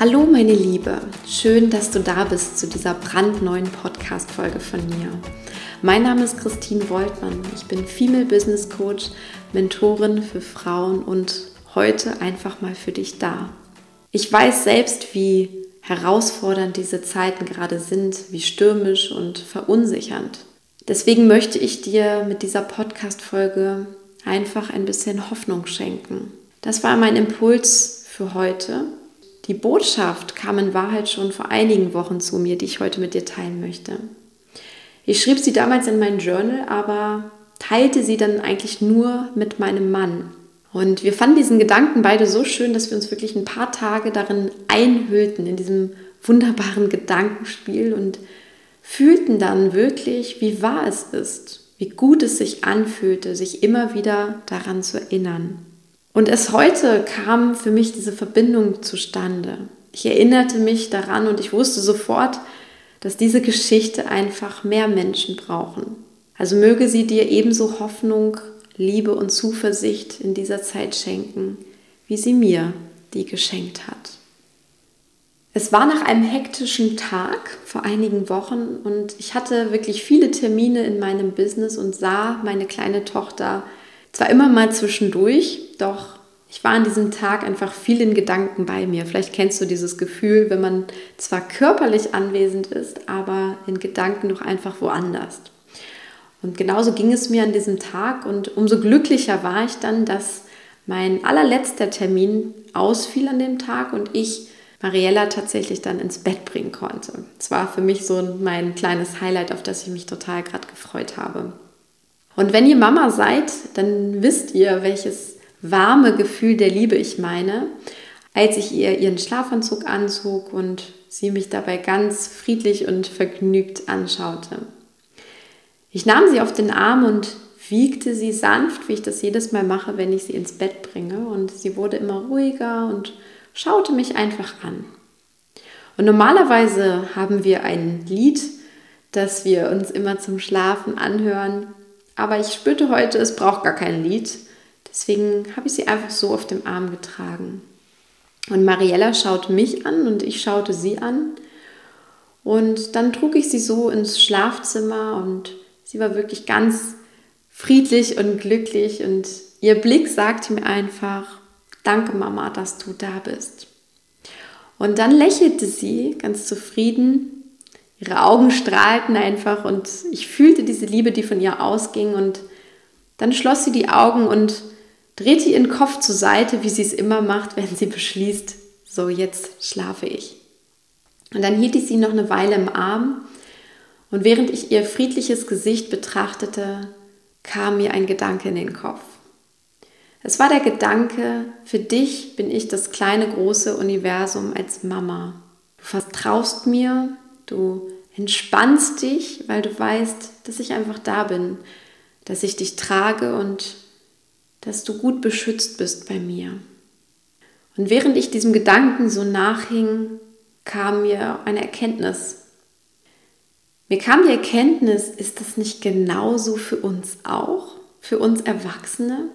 Hallo meine Liebe, schön, dass du da bist zu dieser brandneuen Podcast-Folge von mir. Mein Name ist Christine Woltmann, ich bin Female Business Coach, Mentorin für Frauen und heute einfach mal für dich da. Ich weiß selbst, wie herausfordernd diese Zeiten gerade sind, wie stürmisch und verunsichernd. Deswegen möchte ich dir mit dieser Podcast-Folge einfach ein bisschen Hoffnung schenken. Das war mein Impuls für heute die Botschaft kam in Wahrheit schon vor einigen Wochen zu mir, die ich heute mit dir teilen möchte. Ich schrieb sie damals in mein Journal, aber teilte sie dann eigentlich nur mit meinem Mann. Und wir fanden diesen Gedanken beide so schön, dass wir uns wirklich ein paar Tage darin einhüllten, in diesem wunderbaren Gedankenspiel und fühlten dann wirklich, wie wahr es ist, wie gut es sich anfühlte, sich immer wieder daran zu erinnern. Und erst heute kam für mich diese Verbindung zustande. Ich erinnerte mich daran und ich wusste sofort, dass diese Geschichte einfach mehr Menschen brauchen. Also möge sie dir ebenso Hoffnung, Liebe und Zuversicht in dieser Zeit schenken, wie sie mir die geschenkt hat. Es war nach einem hektischen Tag vor einigen Wochen und ich hatte wirklich viele Termine in meinem Business und sah meine kleine Tochter zwar immer mal zwischendurch, doch ich war an diesem Tag einfach viel in Gedanken bei mir. Vielleicht kennst du dieses Gefühl, wenn man zwar körperlich anwesend ist, aber in Gedanken noch einfach woanders. Und genauso ging es mir an diesem Tag und umso glücklicher war ich dann, dass mein allerletzter Termin ausfiel an dem Tag und ich Mariella tatsächlich dann ins Bett bringen konnte. Es war für mich so mein kleines Highlight, auf das ich mich total gerade gefreut habe. Und wenn ihr Mama seid, dann wisst ihr, welches warme Gefühl der Liebe ich meine, als ich ihr ihren Schlafanzug anzog und sie mich dabei ganz friedlich und vergnügt anschaute. Ich nahm sie auf den Arm und wiegte sie sanft, wie ich das jedes Mal mache, wenn ich sie ins Bett bringe. Und sie wurde immer ruhiger und schaute mich einfach an. Und normalerweise haben wir ein Lied, das wir uns immer zum Schlafen anhören. Aber ich spürte heute, es braucht gar kein Lied, Deswegen habe ich sie einfach so auf dem Arm getragen. Und Mariella schaute mich an und ich schaute sie an. Und dann trug ich sie so ins Schlafzimmer und sie war wirklich ganz friedlich und glücklich und ihr Blick sagte mir einfach, danke Mama, dass du da bist. Und dann lächelte sie ganz zufrieden, ihre Augen strahlten einfach und ich fühlte diese Liebe, die von ihr ausging und dann schloss sie die Augen und drehte ihren Kopf zur Seite, wie sie es immer macht, wenn sie beschließt, so jetzt schlafe ich. Und dann hielt ich sie noch eine Weile im Arm und während ich ihr friedliches Gesicht betrachtete, kam mir ein Gedanke in den Kopf. Es war der Gedanke, für dich bin ich das kleine große Universum als Mama. Du vertraust mir, du entspannst dich, weil du weißt, dass ich einfach da bin, dass ich dich trage und dass du gut beschützt bist bei mir. Und während ich diesem Gedanken so nachhing, kam mir eine Erkenntnis. Mir kam die Erkenntnis, ist das nicht genauso für uns auch, für uns Erwachsene?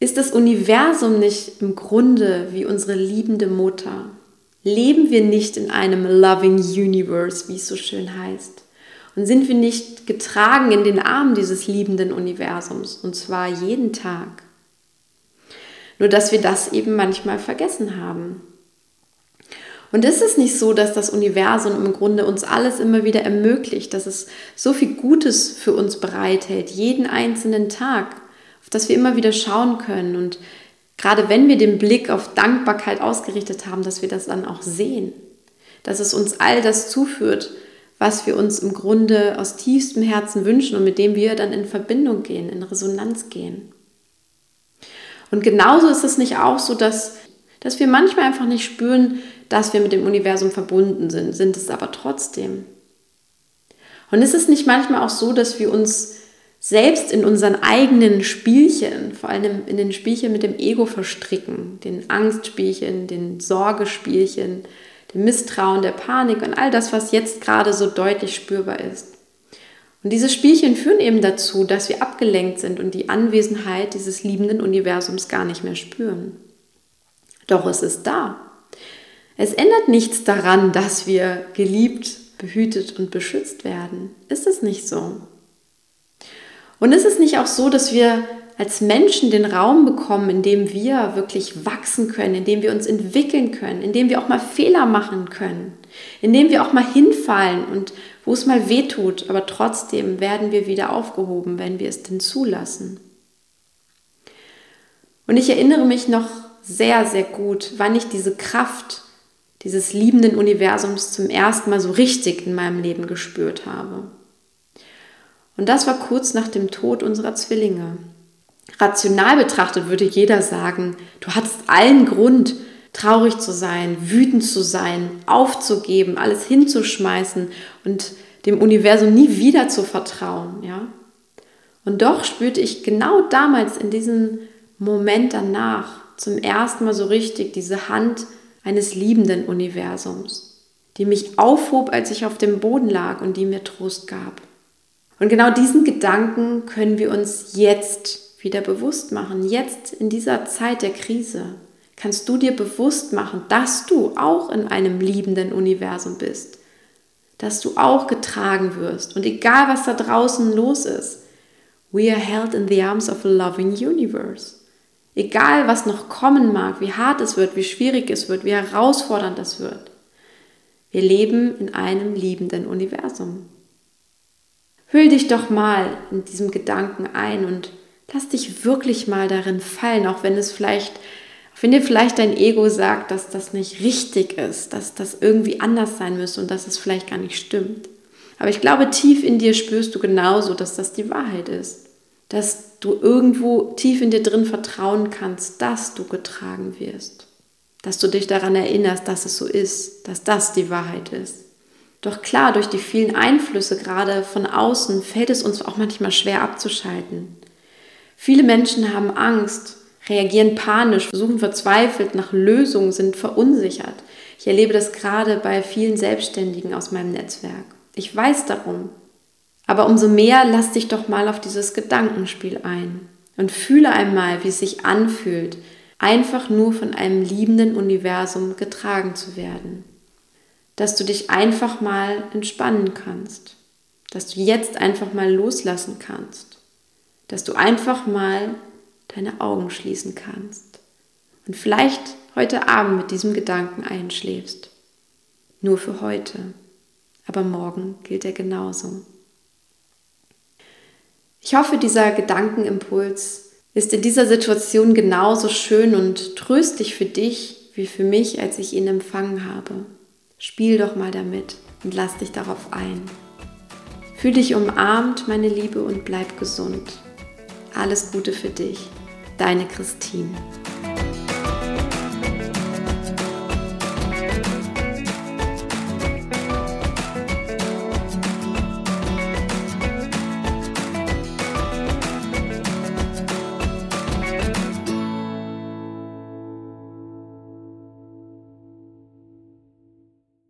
Ist das Universum nicht im Grunde wie unsere liebende Mutter? Leben wir nicht in einem loving universe, wie es so schön heißt? Und sind wir nicht getragen in den Armen dieses liebenden Universums, und zwar jeden Tag? Nur dass wir das eben manchmal vergessen haben. Und ist es nicht so, dass das Universum im Grunde uns alles immer wieder ermöglicht, dass es so viel Gutes für uns bereithält, jeden einzelnen Tag, auf das wir immer wieder schauen können und gerade wenn wir den Blick auf Dankbarkeit ausgerichtet haben, dass wir das dann auch sehen, dass es uns all das zuführt, was wir uns im Grunde aus tiefstem Herzen wünschen und mit dem wir dann in Verbindung gehen, in Resonanz gehen. Und genauso ist es nicht auch so, dass, dass wir manchmal einfach nicht spüren, dass wir mit dem Universum verbunden sind, sind es aber trotzdem. Und ist es nicht manchmal auch so, dass wir uns selbst in unseren eigenen Spielchen, vor allem in den Spielchen mit dem Ego verstricken, den Angstspielchen, den Sorgespielchen, dem Misstrauen, der Panik und all das, was jetzt gerade so deutlich spürbar ist. Und diese Spielchen führen eben dazu, dass wir abgelenkt sind und die Anwesenheit dieses liebenden Universums gar nicht mehr spüren. Doch es ist da. Es ändert nichts daran, dass wir geliebt, behütet und beschützt werden. Ist es nicht so? Und ist es nicht auch so, dass wir als Menschen den Raum bekommen, in dem wir wirklich wachsen können, in dem wir uns entwickeln können, in dem wir auch mal Fehler machen können, in dem wir auch mal hinfallen und wo es mal weh tut, aber trotzdem werden wir wieder aufgehoben, wenn wir es denn zulassen. Und ich erinnere mich noch sehr, sehr gut, wann ich diese Kraft dieses liebenden Universums zum ersten Mal so richtig in meinem Leben gespürt habe. Und das war kurz nach dem Tod unserer Zwillinge. Rational betrachtet würde jeder sagen, du hattest allen Grund, traurig zu sein, wütend zu sein, aufzugeben, alles hinzuschmeißen und dem Universum nie wieder zu vertrauen, ja? Und doch spürte ich genau damals in diesem Moment danach zum ersten Mal so richtig diese Hand eines liebenden Universums, die mich aufhob, als ich auf dem Boden lag und die mir Trost gab. Und genau diesen Gedanken können wir uns jetzt wieder bewusst machen. Jetzt in dieser Zeit der Krise kannst du dir bewusst machen, dass du auch in einem liebenden Universum bist, dass du auch getragen wirst. Und egal, was da draußen los ist, we are held in the arms of a loving universe. Egal, was noch kommen mag, wie hart es wird, wie schwierig es wird, wie herausfordernd es wird. Wir leben in einem liebenden Universum. Hüll dich doch mal in diesem Gedanken ein und lass dich wirklich mal darin fallen, auch wenn es vielleicht, wenn dir vielleicht dein Ego sagt, dass das nicht richtig ist, dass das irgendwie anders sein müsste und dass es vielleicht gar nicht stimmt. Aber ich glaube, tief in dir spürst du genauso, dass das die Wahrheit ist. Dass du irgendwo tief in dir drin vertrauen kannst, dass du getragen wirst. Dass du dich daran erinnerst, dass es so ist, dass das die Wahrheit ist. Doch klar, durch die vielen Einflüsse gerade von außen fällt es uns auch manchmal schwer abzuschalten. Viele Menschen haben Angst, reagieren panisch, suchen verzweifelt nach Lösungen, sind verunsichert. Ich erlebe das gerade bei vielen Selbstständigen aus meinem Netzwerk. Ich weiß darum. Aber umso mehr lass dich doch mal auf dieses Gedankenspiel ein und fühle einmal, wie es sich anfühlt, einfach nur von einem liebenden Universum getragen zu werden dass du dich einfach mal entspannen kannst, dass du jetzt einfach mal loslassen kannst, dass du einfach mal deine Augen schließen kannst und vielleicht heute Abend mit diesem Gedanken einschläfst. Nur für heute, aber morgen gilt er genauso. Ich hoffe, dieser Gedankenimpuls ist in dieser Situation genauso schön und tröstlich für dich wie für mich, als ich ihn empfangen habe. Spiel doch mal damit und lass dich darauf ein. Fühl dich umarmt, meine Liebe, und bleib gesund. Alles Gute für dich. Deine Christine.